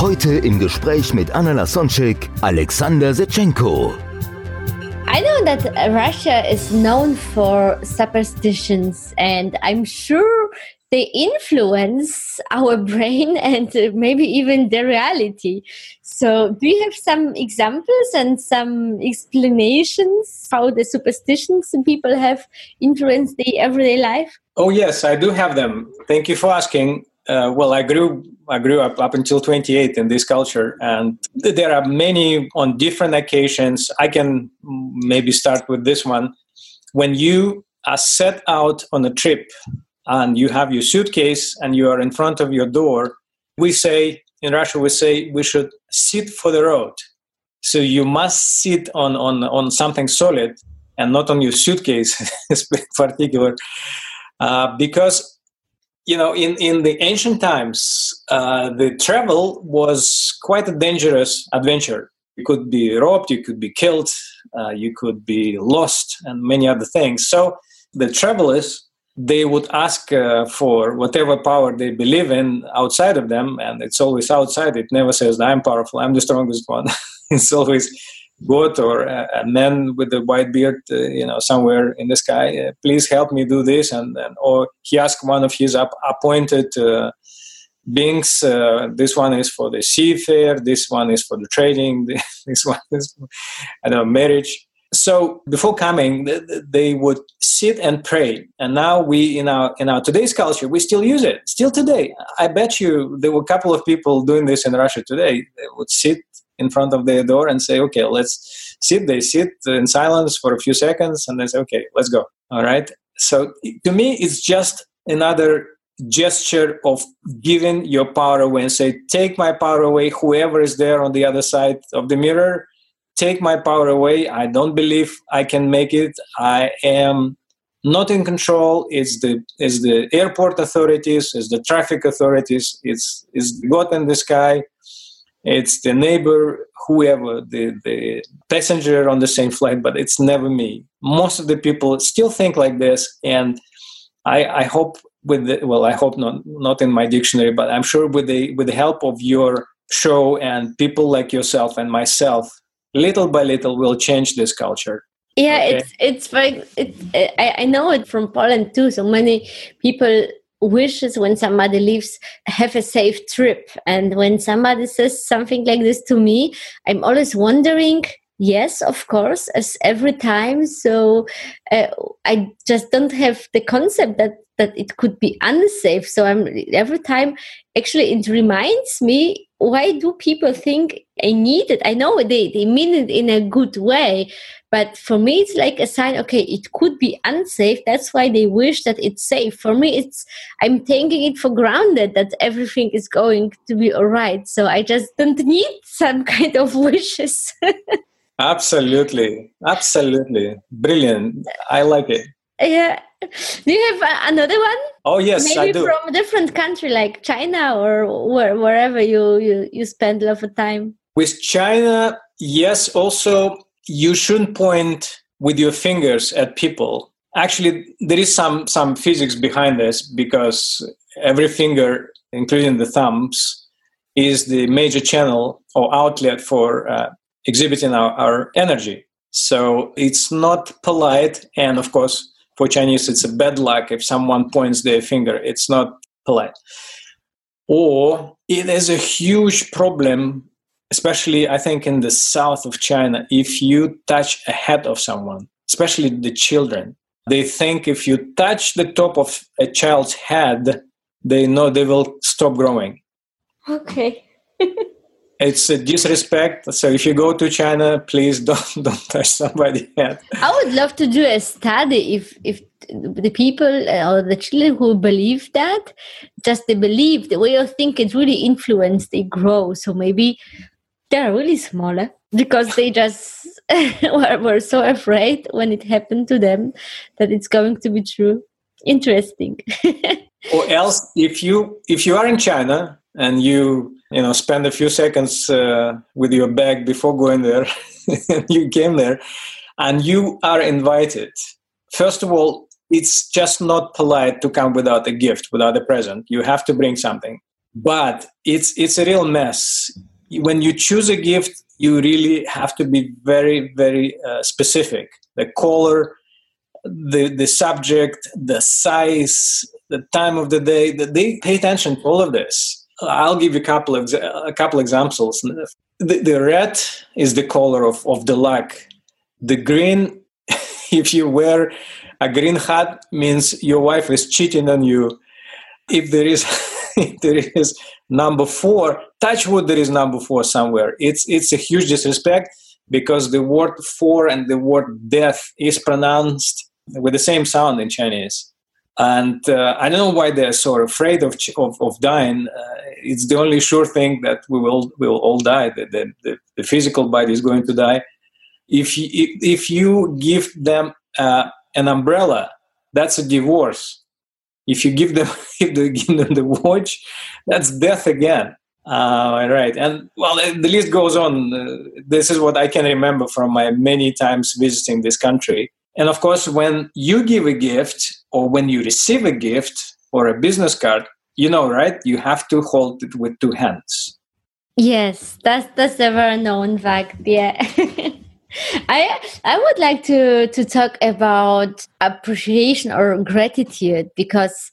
Heute im Gespräch mit Anna Lasonczek, Alexander Setschenko. I know that Russia is known for superstitions, and I'm sure they influence our brain and maybe even the reality. So, do you have some examples and some explanations how the superstitions people have influenced the everyday life? Oh yes, I do have them. Thank you for asking. Uh, well, I grew I grew up up until 28 in this culture, and there are many on different occasions. I can maybe start with this one. When you are set out on a trip and you have your suitcase and you are in front of your door, we say in Russia we say we should sit for the road. So you must sit on on on something solid and not on your suitcase, in particular, uh, because you know, in, in the ancient times, uh, the travel was quite a dangerous adventure. You could be robbed, you could be killed, uh, you could be lost, and many other things. So the travelers, they would ask uh, for whatever power they believe in outside of them, and it's always outside. It never says, I'm powerful, I'm the strongest one. it's always God or a, a man with a white beard, uh, you know, somewhere in the sky. Uh, please help me do this, and, and or he asked one of his up, appointed uh, beings. Uh, this one is for the seafarer. This one is for the trading. This one is, for, I don't know, marriage. So before coming, they would sit and pray. And now we, in our in our today's culture, we still use it. Still today, I bet you there were a couple of people doing this in Russia today. They would sit in front of their door and say, okay, let's sit. They sit in silence for a few seconds and they say, okay, let's go. All right. So to me, it's just another gesture of giving your power away and say, take my power away, whoever is there on the other side of the mirror, take my power away. I don't believe I can make it. I am not in control. It's the it's the airport authorities, it's the traffic authorities, it's it's God in the sky it's the neighbor, whoever, the, the passenger on the same flight, but it's never me. Most of the people still think like this, and I, I hope with the, well, I hope not not in my dictionary, but I'm sure with the with the help of your show and people like yourself and myself, little by little, we'll change this culture. Yeah, Okay. it's it's very. It's, I I know it from Poland too. So many people wishes when somebody leaves have a safe trip, and when somebody says something like this to me, I'm always wondering. Yes, of course, as every time. So uh, I just don't have the concept that that it could be unsafe. So I'm every time. Actually, it reminds me why do people think I need it? I know they, they mean it in a good way, but for me it's like a sign okay it could be unsafe. That's why they wish that it's safe. For me it's i'm taking it for granted that everything is going to be all right. So i just don't need some kind of wishes. Absolutely, absolutely, brilliant. I like it. yeah do you have uh, another one Oh yes, I maybe do. from a different country like china or where, wherever you, you you spend a lot of time With China, yes, also, you shouldn't point with your fingers at people. Actually, there is some, some physics behind this because every finger, including the thumbs, is the major channel or outlet for uh, exhibiting our, our energy. So it's not polite. And of course, for Chinese, it's a bad luck if someone points their finger. It's not polite. Or it is a huge problem especially I think in the south of China, if you touch a head of someone, especially the children, they think if you touch the top of a child's head, they know they will stop growing. okay it's a disrespect. So if you go to China, please don't don't touch somebody head. I would love to do a study if if the people uh, or the children who believe that just they believe the way of thinking really influence they grow. So maybe they're really smaller because they just were, were so afraid when it happened to them that it's going to be true. Interesting. or else, if you if you are in China and you you know spend a few seconds uh, with your bag before going there. You came there and you are invited. First of all it's just not polite to come without a gift without a present. You have to bring something. But it's it's a real mess. When you choose a gift you really have to be very very uh, specific. The color the the subject the size the time of the day they pay attention to all of this I'll give you a couple of a couple examples. The, the red is the color of, of the luck. The green, if you wear a green hat, means your wife is cheating on you. If there is if there is number four, touch wood, there is number four somewhere. It's it's a huge disrespect because the word four and the word death is pronounced with the same sound in Chinese and uh, I don't know why they're so afraid of of, of dying. Uh, it's the only sure thing that we will we will all die. The, the, the, physical body is going to die. If you, if you give them uh, an umbrella, that's a divorce. If you give them if you give them the watch, that's death again. Uh, right, and well, the list goes on. Uh, this is what I can remember from my many times visiting this country and of course, when you give a gift or when you receive a gift or a business card, you know, right? You have to hold it with two hands. Yes, that's that's a very known fact. Yeah. I I would like to to talk about appreciation or gratitude because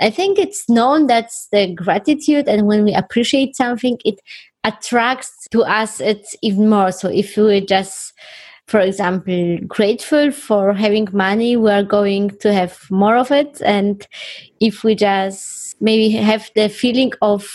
I think it's known that's the gratitude and when we appreciate something it attracts to us it even more. So if we just for example, grateful for having money, we are going to have more of it. And if we just maybe have the feeling of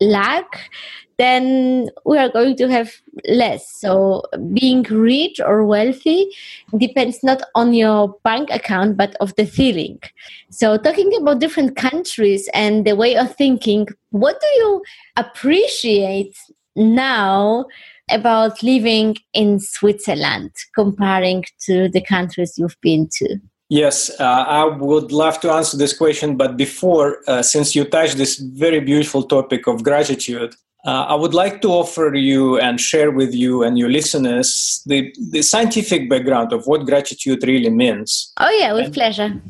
lack, then we are going to have less. So being rich or wealthy depends not on your bank account, but of the feeling. So talking about different countries and the way of thinking, what do you appreciate now about living in Switzerland comparing to the countries you've been to? Yes, uh, I would love to answer this question, but before, uh, since you touched this very beautiful topic of gratitude, uh, I would like to offer you and share with you and your listeners the, the scientific background of what gratitude really means. Oh, yeah, with and pleasure.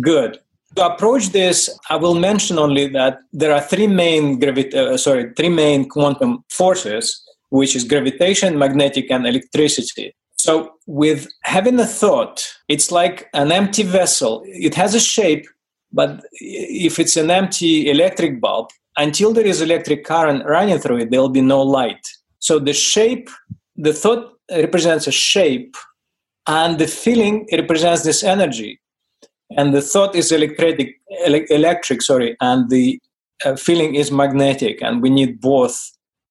Good. To approach this, I will mention only that there are three main gravit- uh, sorry, three main quantum forces which is gravitation, magnetic, and electricity. So, with having a thought, it's like an empty vessel. It has a shape, but if it's an empty electric bulb, until there is electric current running through it, there'll be no light. So, the shape, the thought represents a shape, and the feeling represents this energy. And the thought is electric, electric, sorry, and the uh, feeling is magnetic, and we need both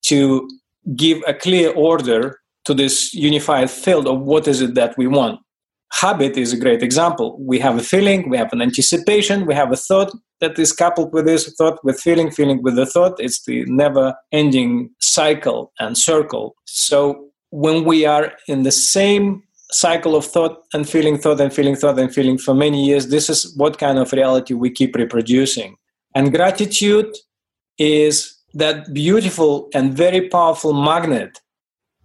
to give a clear order to this unified field of what is it that we want. Habit is a great example. We have a feeling, we have an anticipation, we have a thought that is coupled with this thought, with feeling, feeling with the thought. It's the never ending cycle and circle. So when we are in the same cycle of thought and feeling, thought and feeling, thought and feeling for many years, this is what kind of reality we keep reproducing. And gratitude is that beautiful and very powerful magnet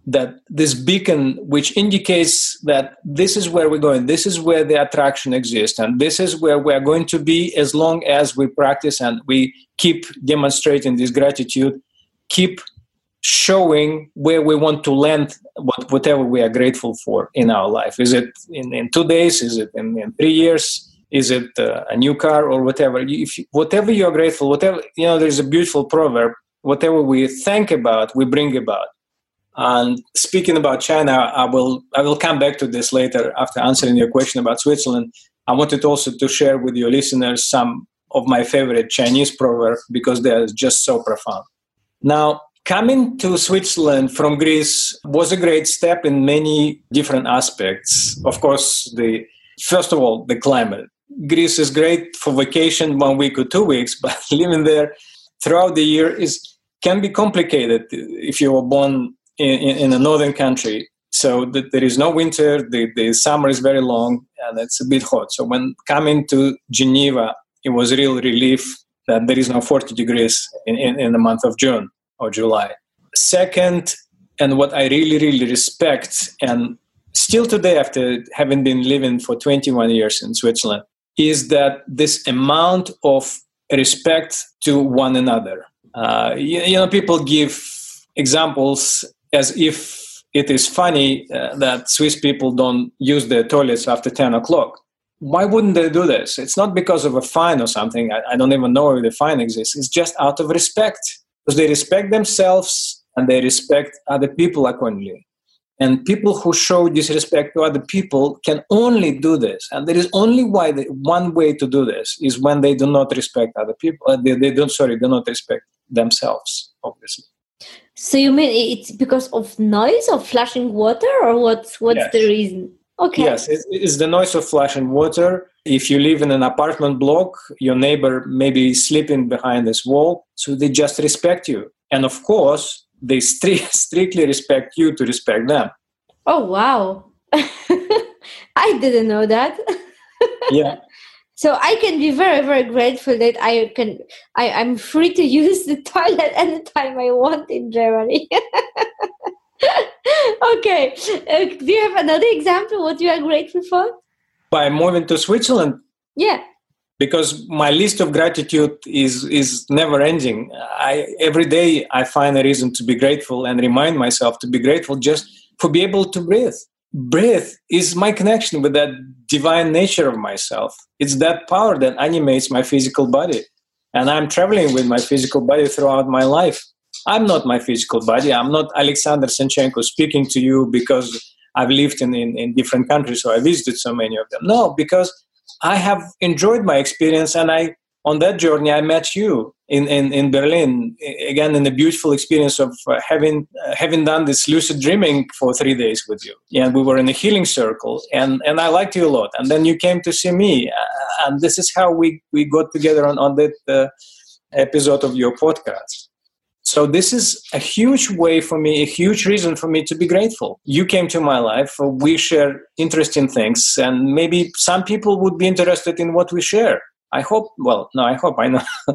that this beacon which indicates that this is where we're going this is where the attraction exists and this is where we're going to be as long as we practice and we keep demonstrating this gratitude keep showing where we want to land what, whatever we are grateful for in our life. Is it in, in two days? Is it in, in three years is it uh, a new car or whatever if whatever you are grateful whatever you know there's a beautiful proverb whatever we think about we bring about and speaking about china i will i will come back to this later after answering your question about switzerland i wanted also to share with your listeners some of my favorite chinese proverbs because they are just so profound now coming to Switzerland from Greece was a great step in many different aspects. Of course, the first of all, the climate. Greece is great for vacation, one week or two weeks, but living there throughout the year is can be complicated if you were born in, in, in a northern country. So the, there is no winter, the, the summer is very long, and it's a bit hot. So when coming to Geneva, it was real relief that there is no 40 degrees in, in, in the month of June or July. Second, and what I really, really respect, and still today, after having been living for 21 years in Switzerland, is that this amount of respect to one another. Uh, you, you, know, people give examples as if it is funny uh, that Swiss people don't use their toilets after 10 o'clock. Why wouldn't they do this? It's not because of a fine or something. I, I don't even know if the fine exists. It's just out of respect because they respect themselves and they respect other people accordingly. And people who show disrespect to other people can only do this. And there is only why the, one way to do this is when they do not respect other people. Uh, they, they don't, sorry, do not respect themselves, obviously. So you mean it's because of noise of flashing water, or what's what's yes. the reason? Okay. Yes, it's the noise of flashing water. If you live in an apartment block, your neighbor may be sleeping behind this wall, so they just respect you. And of course, they st- strictly respect you to respect them. Oh wow! I didn't know that. yeah. So I can be very, very grateful that I can. I, I'm free to use the toilet anytime I want in Germany. okay. Uh, do you have another example? What you are grateful for? By moving to Switzerland. Yeah because my list of gratitude is is never ending. I every day i find a reason to be grateful and remind myself to be grateful just for be able to breathe. Breathe is my connection with that divine nature of myself. It's that power that animates my physical body. And i'm traveling with my physical body throughout my life. I'm not my physical body. I'm not alexander senchenko speaking to you because i've lived in, in, in different countries so i visited so many of them. No because I have enjoyed my experience, and I on that journey I met you in in, in Berlin again in the beautiful experience of uh, having uh, having done this lucid dreaming for three days with you. And we were in a healing circle, and and I liked you a lot. And then you came to see me, uh, and this is how we we got together on on that uh, episode of your podcast. So this is a huge way for me, a huge reason for me to be grateful. You came to my life. Uh, we share interesting things, and maybe some people would be interested in what we share. I hope. Well, no, I hope I know.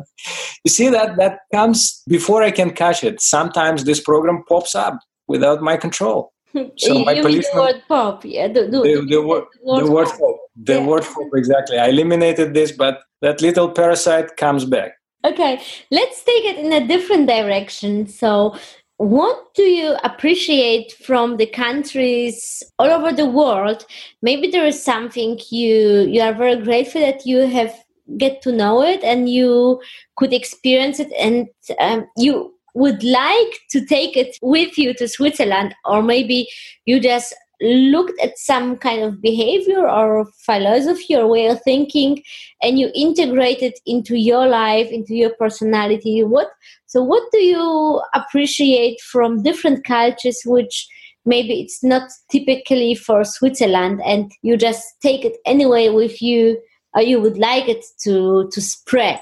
you see that that comes before I can catch it. Sometimes this program pops up without my control. So you my policeman, the word pop, yeah, the, the, the, the, word, the word hope, the yeah. word hope, exactly. I eliminated this, but that little parasite comes back. Okay, let's take it in a different direction. So, what do you appreciate from the countries all over the world? Maybe there is something you you are very grateful that you have get to know it and you could experience it, and um, you would like to take it with you to Switzerland, or maybe you just looked at some kind of behavior or philosophy or way of thinking and you integrate it into your life into your personality. What so what do you appreciate from different cultures which maybe it's not typically for switzerland and you just take it anyway with you or you would like it to to spread?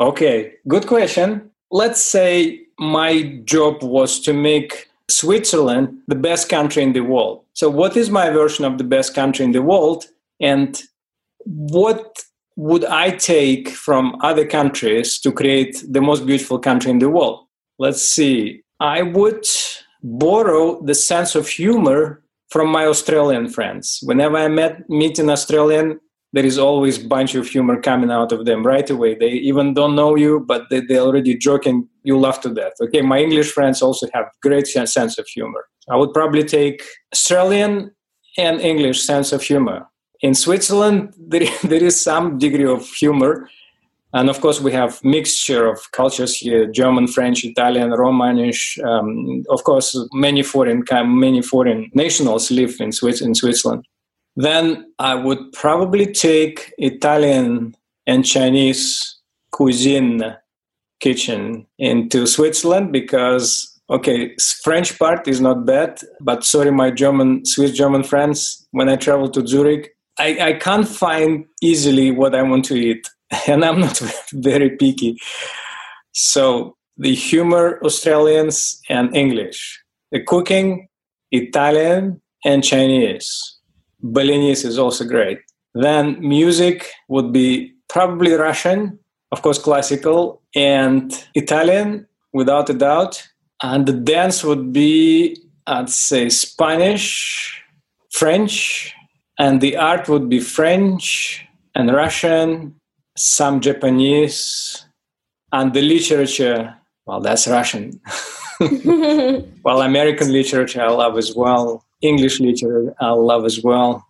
Okay good question. Let's say my job was to make Switzerland the best country in the world. So, what is my version of the best country in the world? And what would I take from other countries to create the most beautiful country in the world? Let's see. I would borrow the sense of humor from my Australian friends. Whenever I met, meet an Australian, there is always a bunch of humor coming out of them right away. They even don't know you, but they, they're already joking. You laugh to death. Okay, my English friends also have great sense of humor. I would probably take Australian and English sense of humor. In Switzerland, there, there is some degree of humor. And of course, we have mixture of cultures here: German, French, Italian, Romanish. Um, of course, many foreign many foreign nationals live in, Swiss, in Switzerland. Then I would probably take Italian and Chinese cuisine kitchen into Switzerland because Okay, French part is not bad, but sorry, my German, Swiss German friends, when I travel to Zurich, I, I can't find easily what I want to eat, and I'm not very picky. So the humor, Australians and English. The cooking, Italian and Chinese. Balinese is also great. Then music would be probably Russian, of course, classical, and Italian, without a doubt. And the dance would be, I'd say, Spanish, French, and the art would be French and Russian, some Japanese, and the literature, well, that's Russian. well, American literature I love as well. English literature I love as well.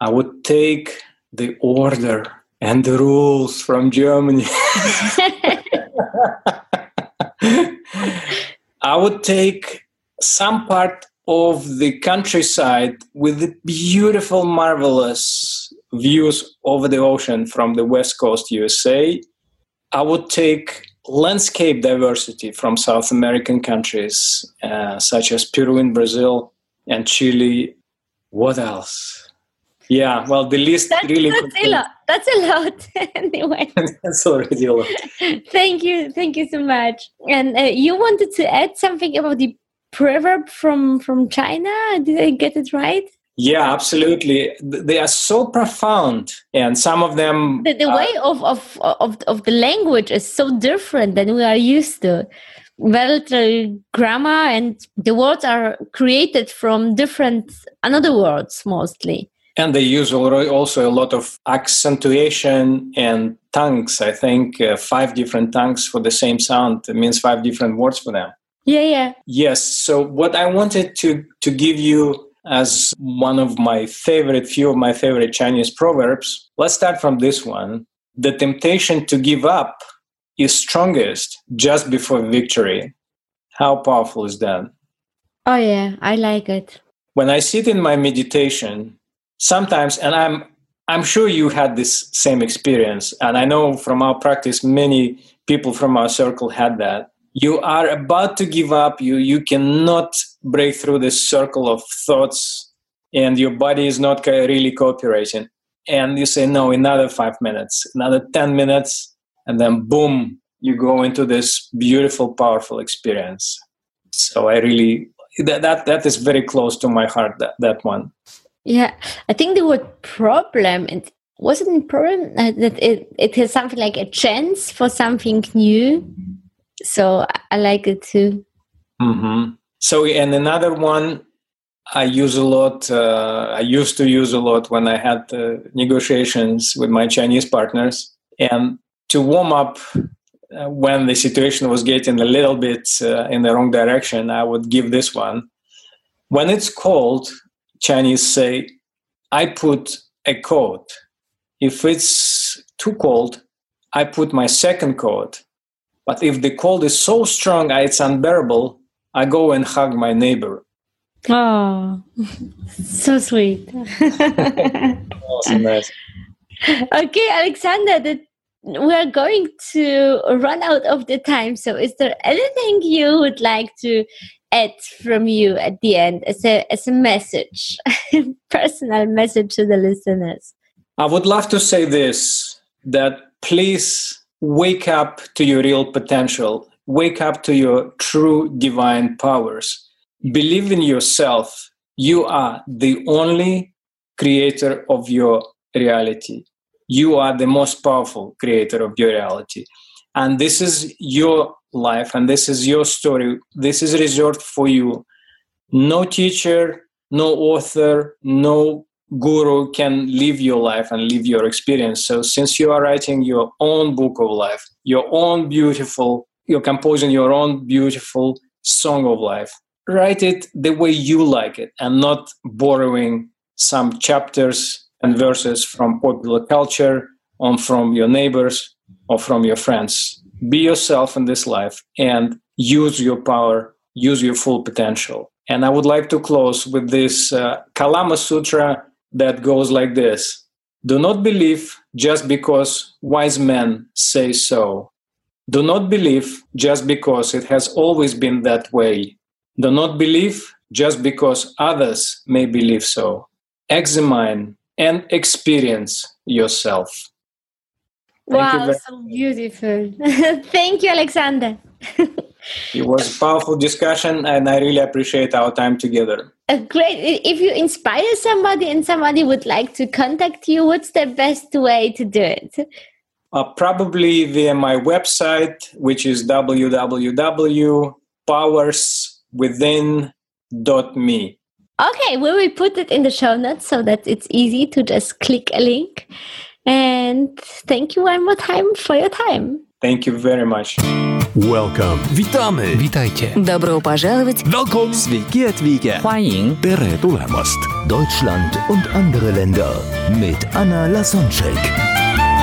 I would take the order and the rules from Germany. I would take some part of the countryside with the beautiful, marvelous views over the ocean from the west coast USA. I would take landscape diversity from South American countries, uh, such as Peru and Brazil and Chile. What else? Yeah, well, the list that's, really. That's a lot. That's a lot. anyway. that's already a lot. Thank you. Thank you so much. And uh, you wanted to add something about the proverb from from China? Did I get it right? Yeah, absolutely. They are so profound, and some of them. The, the way of, of of of the language is so different than we are used to. Well, the grammar and the words are created from different another words mostly. And they use also a lot of accentuation and tongues. I think uh, five different tongues for the same sound. It means five different words for them. Yeah, yeah. Yes. So what I wanted to to give you as one of my favorite, few of my favorite Chinese proverbs. Let's start from this one. The temptation to give up is strongest just before victory. How powerful is that? Oh, yeah, I like it. When I sit in my meditation, sometimes, and I'm I'm sure you had this same experience, and I know from our practice, many people from our circle had that. You are about to give up. You you cannot break through this circle of thoughts and your body is not really cooperating. And you say no another 5 minutes another 10 minutes and then boom you go into this beautiful powerful experience. So i really that that, that is very close to my heart that, that one yeah i think the word problem it wasn't problem uh, that it, it has something like a chance for something new so I like it too. Mm-hmm. So, and another one I use a lot, uh, I used to use a lot when I had uh, negotiations with my Chinese partners. And to warm up uh, when the situation was getting a little bit uh, in the wrong direction, I would give this one. When it's cold, Chinese say, I put a coat. If it's too cold, I put my second coat. But if the cold is so strong it's unbearable, I go and hug my neighbor. Oh, so sweet. awesome, nice. Okay, Alexander, the, we are going to run out of the time. So, is there anything you would like to add from you at the end as a as a message, personal message to the listeners? I would love to say this: that please wake up to your real potential, wake up to your true divine powers. Believe in yourself. You are the only creator of your reality. You are the most powerful creator of your reality. And this is your life and this is your story. This is reserved for you. No teacher, no author, no guru can live your life and live your experience. So since you are writing your own book of life, your own beautiful, you're composing your own beautiful song of life, write it the way you like it and not borrowing some chapters and verses from popular culture or from your neighbors or from your friends. Be yourself in this life and use your power, use your full potential. And I would like to close with this uh, Kalama Sutra that goes like this Do not believe just because wise men say so. Do not believe just because it has always been that way. Do not believe just because others may believe so. Examine and experience yourself. Thank wow, so beautiful. Thank you, Alexander. It was a powerful discussion, and I really appreciate our time together. Uh, great. If you inspire somebody and somebody would like to contact you, what's the best way to do it? Uh, probably via my website, which is www.powerswithin.me. Okay, we will put it in the show notes so that it's easy to just click a link. And thank you one more time for your time. Thank you very much. Welcome. Witamy. Witajcie. Добро пожаловать! Welcome. Sveiki atvykę. 欢迎 Tere tulemast. Deutschland und andere Länder mit Anna Lasonczek.